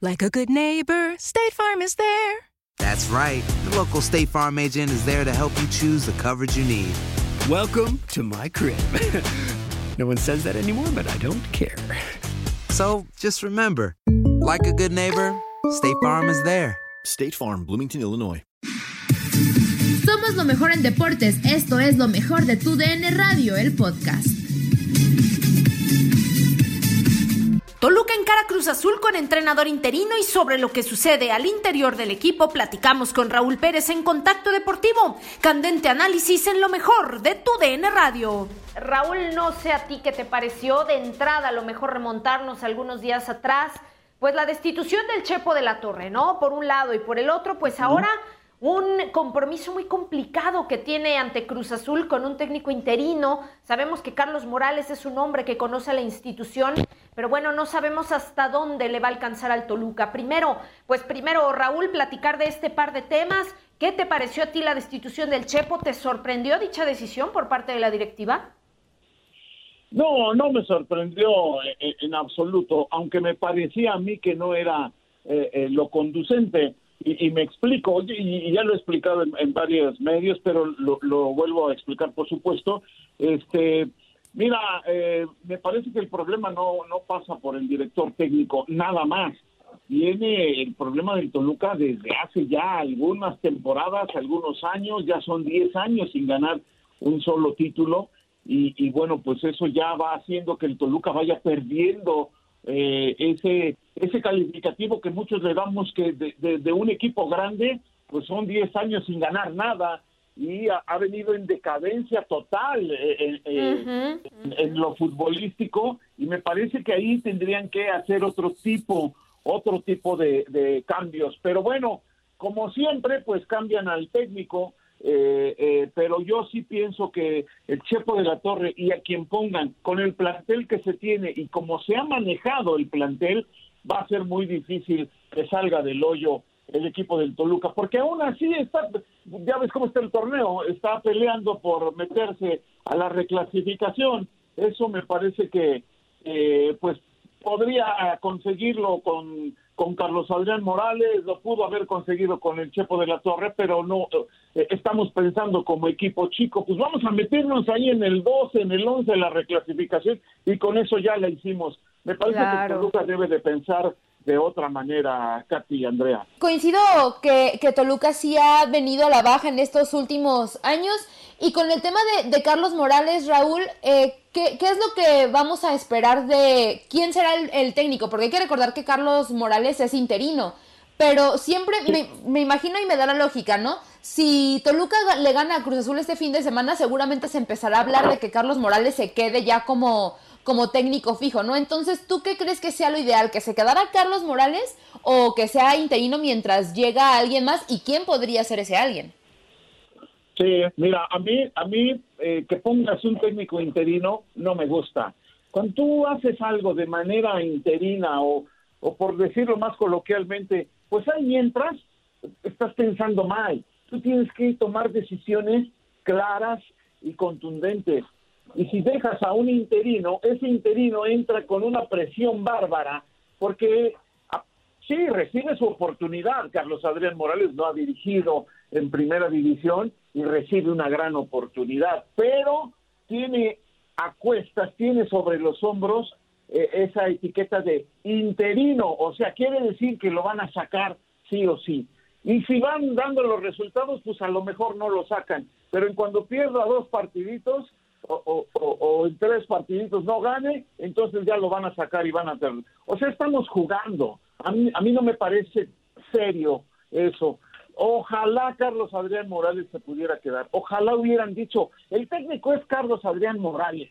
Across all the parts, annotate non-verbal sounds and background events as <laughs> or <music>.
Like a good neighbor, State Farm is there. That's right. The local State Farm agent is there to help you choose the coverage you need. Welcome to my crib. <laughs> no one says that anymore, but I don't care. So just remember, like a good neighbor, State Farm is there. State Farm, Bloomington, Illinois. Somos lo mejor en deportes. Esto es lo mejor de tu DN Radio, el podcast. Toluca encara Cruz Azul con entrenador interino y sobre lo que sucede al interior del equipo platicamos con Raúl Pérez en Contacto Deportivo. Candente análisis en lo mejor de tu DN Radio. Raúl, no sé a ti qué te pareció de entrada, a lo mejor remontarnos algunos días atrás, pues la destitución del Chepo de la Torre, ¿no? Por un lado y por el otro, pues ahora un compromiso muy complicado que tiene ante Cruz Azul con un técnico interino. Sabemos que Carlos Morales es un hombre que conoce a la institución, pero bueno, no sabemos hasta dónde le va a alcanzar al Toluca. Primero, pues primero, Raúl, platicar de este par de temas. ¿Qué te pareció a ti la destitución del Chepo? ¿Te sorprendió dicha decisión por parte de la directiva? No, no me sorprendió en, absoluto, aunque me parecía a mí que no era eh, eh, lo conducente. Y, y me explico, y, ya lo he explicado en, varios medios, pero lo, lo vuelvo a explicar, por supuesto. Este, mira, eh, me parece que el problema no, no pasa por el director técnico, nada más. Viene el problema del Toluca desde hace ya algunas temporadas, algunos años, ya son 10 años sin ganar un solo título. Y, y bueno, pues eso ya va haciendo que el Toluca vaya perdiendo eh, ese ese calificativo que muchos le damos que de, de, de un equipo grande, pues son 10 años sin ganar nada y ha, ha venido en decadencia total eh, eh, en, en lo futbolístico y me parece que ahí tendrían que hacer otro tipo otro tipo de, de cambios. Pero bueno como siempre pues cambian al técnico eh, eh, pero yo sí pienso que el Chepo de la Torre y a quien pongan con el plantel que se tiene y como se ha manejado el plantel, va a ser muy difícil que salga del hoyo el equipo del Toluca, porque aún así está, ya ves cómo está el torneo, está peleando por meterse a la reclasificación. Eso me parece que, eh, pues, podría conseguirlo con, con Carlos Adrián Morales, lo pudo haber conseguido con el Chepo de la Torre, pero no, eh, estamos pensando como equipo chico, pues vamos a meternos ahí en el 12, en el 11 de la reclasificación y con eso ya la hicimos. Me parece Claro. que Toluca debe de pensar de otra manera, Katy y Andrea. Coincido que, que Toluca sí ha venido a la baja en estos últimos años. Y con el tema de, de Carlos Morales, Raúl, eh, ¿qué, qué es lo que vamos a esperar de quién será el, el técnico? Porque hay que recordar que Carlos Morales es interino. Pero siempre me, me imagino y me da la lógica, ¿no? Si Toluca le gana a Cruz Azul este fin de semana, seguramente se empezará a hablar de que Carlos Morales se quede ya como, como técnico fijo, ¿no? Entonces, ¿tú qué crees que sea lo ideal? ¿Que se quedara Carlos Morales o que sea interino mientras llega alguien más? ¿Y quién podría ser ese alguien? Sí, mira, a mí, a mí eh, que pongas un técnico interino no me gusta. Cuando tú haces algo de manera interina o, o por decirlo más coloquialmente, pues ahí mientras, estás pensando mal. Tú tienes que tomar decisiones claras y contundentes. Y si dejas a un interino, ese interino entra con una presión bárbara, porque sí, recibe su oportunidad. Carlos Adrián Morales no ha dirigido en primera división y recibe una gran oportunidad, pero tiene a cuestas, tiene sobre los hombros eh, esa etiqueta de interino, o sea, quiere decir que lo van a sacar sí o sí. Y si van dando los resultados, pues a lo mejor no lo sacan. Pero en cuando pierda dos partiditos o, en tres partiditos no gane, entonces ya lo van a sacar y van a perder. O sea, estamos jugando. A mí, a mí no me parece serio eso. Ojalá Carlos Adrián Morales se pudiera quedar. Ojalá hubieran dicho, el técnico es Carlos Adrián Morales.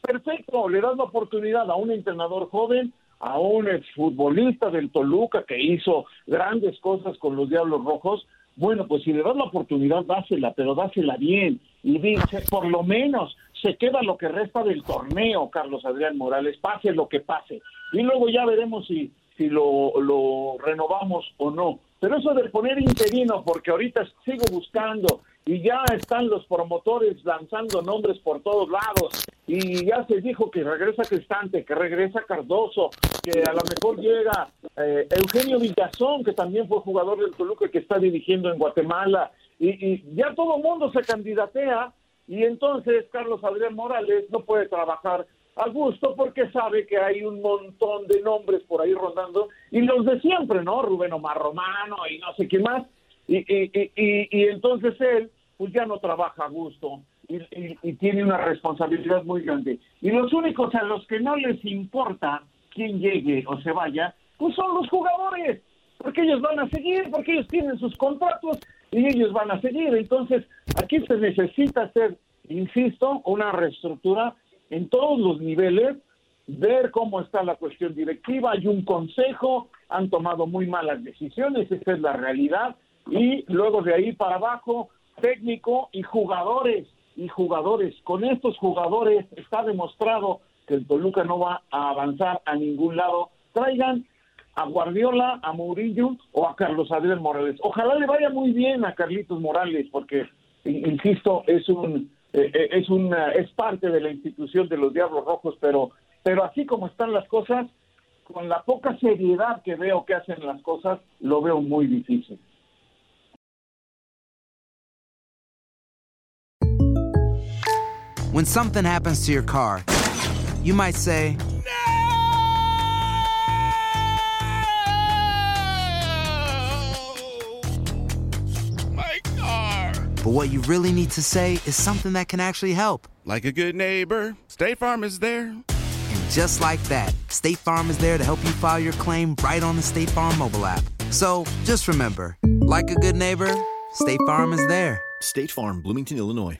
Perfecto, le das la oportunidad a un entrenador joven a un exfutbolista del Toluca que hizo grandes cosas con los Diablos Rojos, bueno, pues si le das la oportunidad, dásela, pero dásela bien. Y dice, por lo menos se queda lo que resta del torneo, Carlos Adrián Morales, pase lo que pase. Y luego ya veremos si, si lo, lo renovamos o no. Pero eso de poner interino, porque ahorita sigo buscando y ya están los promotores lanzando nombres por todos lados. Y ya se dijo que regresa Cristante, que regresa Cardoso, que a lo mejor llega eh, Eugenio Villazón, que también fue jugador del Toluca que está dirigiendo en Guatemala. Y, y ya todo el mundo se candidatea. Y entonces Carlos Adrián Morales no puede trabajar a gusto porque sabe que hay un montón de nombres por ahí rondando y los de siempre, ¿no? Rubén Omar Romano y no sé qué más. Y, y, y, entonces él pues ya no trabaja a gusto y, tiene una responsabilidad muy grande. Y los únicos a los que no les importa quién llegue o se vaya, pues son los jugadores, porque ellos van a seguir, porque ellos tienen sus contratos y ellos van a seguir. Entonces, aquí se necesita hacer, insisto, una reestructura en todos los niveles, ver cómo está la cuestión directiva, hay un consejo, han tomado muy malas decisiones, esa es la realidad, y luego de ahí para abajo, técnico y jugadores, y jugadores. Con estos jugadores está demostrado que el Toluca no va a avanzar a ningún lado. Traigan a Guardiola, a Mourinho o a Carlos Adrián Morales. Ojalá le vaya muy bien a Carlitos Morales, porque, insisto, es un eh, eh, es una es parte de la institución de los Diablos Rojos, pero pero así como están las cosas, con la poca seriedad que veo que hacen las cosas, lo veo muy difícil. When something happens to your car, you might say But what you really need to say is something that can actually help. Like a good neighbor, State Farm is there. And just like that, State Farm is there to help you file your claim right on the State Farm mobile app. So just remember, like a good neighbor, State Farm is there. State Farm, Bloomington, Illinois.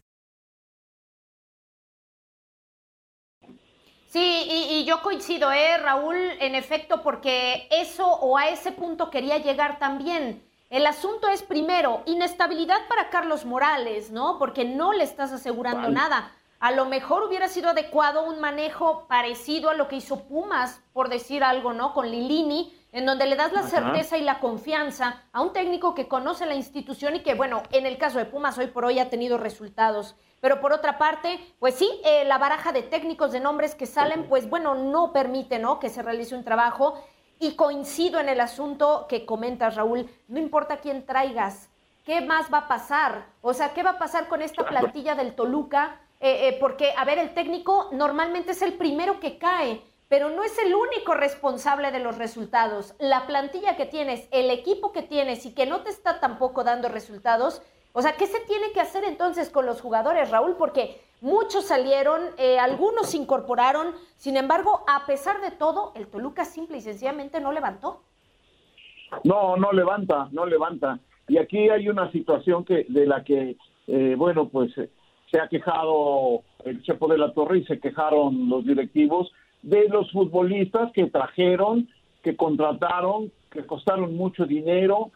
Sí, y, y, yo coincido, ¿eh, Raúl? En efecto, porque eso o a ese punto quería llegar también. El asunto es primero, inestabilidad para Carlos Morales, ¿no? Porque no le estás asegurando nada. A lo mejor hubiera sido adecuado un manejo parecido a lo que hizo Pumas, por decir algo, ¿no? Con Lilini, en donde le das la certeza y la confianza a un técnico que conoce la institución y que, bueno, en el caso de Pumas hoy por hoy ha tenido resultados. Pero por otra parte, pues sí, eh, la baraja de técnicos de nombres que salen, pues bueno, no permite, ¿no? Que se realice un trabajo y coincido en el asunto que comentas, Raúl. No importa quién traigas, ¿qué más va a pasar? O sea, ¿qué va a pasar con esta plantilla del Toluca? Eh, eh, porque, a ver, el técnico normalmente es el primero que cae, pero no es el único responsable de los resultados. La plantilla que tienes, el equipo que tienes y que no te está tampoco dando resultados, o sea, ¿qué se tiene que hacer entonces con los jugadores, Raúl? Porque muchos salieron, eh, algunos se incorporaron, sin embargo, a pesar de todo, el Toluca simple y sencillamente no levantó. No, no levanta, no levanta. Y aquí hay una situación que de la que, eh, bueno, pues se ha quejado el Chepo de la Torre y se quejaron los directivos de los futbolistas que trajeron, que contrataron, que costaron mucho dinero,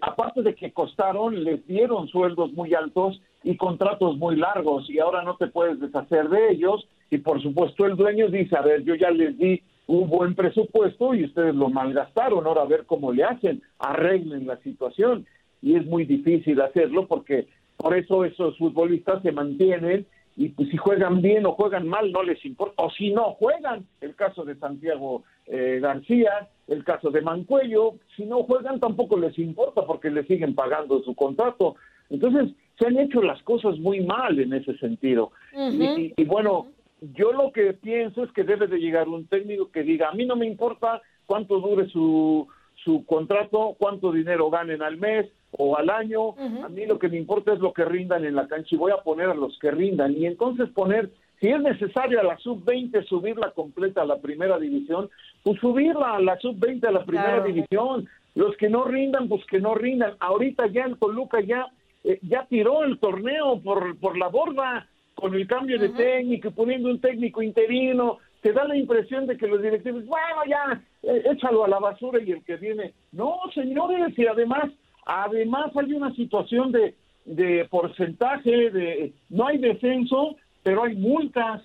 aparte de que costaron, les dieron sueldos muy altos y contratos muy largos y ahora no te puedes deshacer de ellos y por supuesto el dueño dice, a ver, yo ya les di un buen presupuesto y ustedes lo malgastaron, ahora a ver cómo le hacen, arreglen la situación. Y es muy difícil hacerlo porque por eso esos futbolistas se mantienen y pues, si juegan bien o juegan mal no les importa, o si no juegan, el caso de Santiago eh, García, el caso de Mancuello, si no juegan tampoco les importa porque le siguen pagando su contrato. Entonces, se han hecho las cosas muy mal en ese sentido. y, bueno, yo lo que pienso es que debe de llegar un técnico que diga, a mí no me importa cuánto dure su, su contrato, cuánto dinero ganen al mes, o al año. A mí lo que me importa es lo que rindan en la cancha y voy a poner a los que rindan. Y entonces poner, si es necesario a la sub-20 subirla completa a la primera división, pues subirla a la sub-20 a la primera división. Los que no rindan, pues que no rindan. Ahorita ya el Toluca ya, eh, ya tiró el torneo por, por la borda con el cambio de técnico, poniendo un técnico interino, te da la impresión de que los directivos, bueno, ya, eh, échalo a la basura y el que viene. No, señores, y además Además hay una situación de, de porcentaje, de no hay descenso, pero hay multas.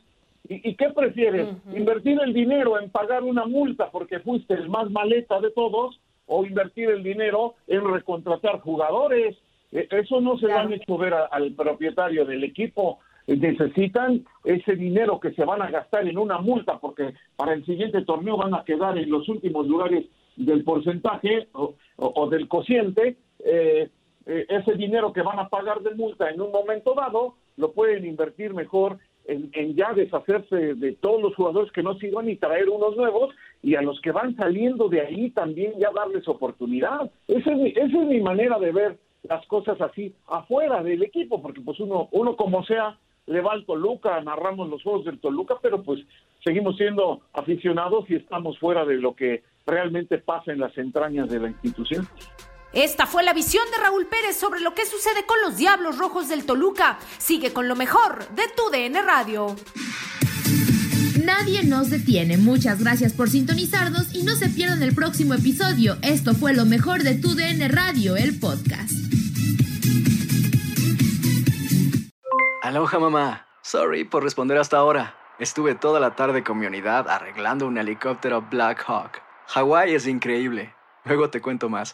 ¿Y, qué prefieres? ¿Invertir el dinero en pagar una multa porque fuiste el más maleta de todos o invertir el dinero en recontratar jugadores? E, eso no se lo han hecho ver al propietario del equipo. Necesitan ese dinero que se van a gastar en una multa porque para el siguiente torneo van a quedar en los últimos lugares del porcentaje o del cociente eh, eh, ese dinero que van a pagar de multa en un momento dado, lo pueden invertir mejor en, ya deshacerse de todos los jugadores que no sirvan y traer unos nuevos y a los que van saliendo de ahí también ya darles oportunidad. Esa es mi, esa es mi manera de ver las cosas así afuera del equipo, porque pues uno, uno como sea le va al Toluca, narramos los juegos del Toluca, pero pues seguimos siendo aficionados y estamos fuera de lo que realmente pasa en las entrañas de la institución. Esta fue la visión de Raúl Pérez sobre lo que sucede con los Diablos Rojos del Toluca. Sigue con lo mejor de tu DN Radio. Nadie nos detiene. Muchas gracias por sintonizarnos y no se pierdan el próximo episodio. Esto fue lo mejor de tu DN Radio, el podcast. Aloha mamá. Sorry por responder hasta ahora. Estuve toda la tarde con mi unidad arreglando un helicóptero Black Hawk. Hawái es increíble. Luego te cuento más.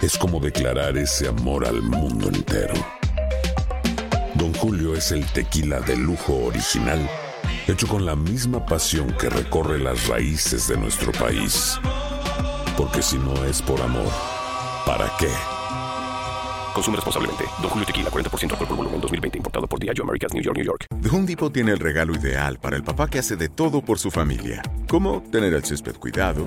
es como declarar ese amor al mundo entero. Don Julio es el tequila de lujo original, hecho con la misma pasión que recorre las raíces de nuestro país. Porque si no es por amor, ¿para qué? Consume responsablemente. Don Julio Tequila, 40% alcohol por volumen, 2020. Importado por Diageo Americas, New York, New York. The Home Depot tiene el regalo ideal para el papá que hace de todo por su familia. Como tener el césped cuidado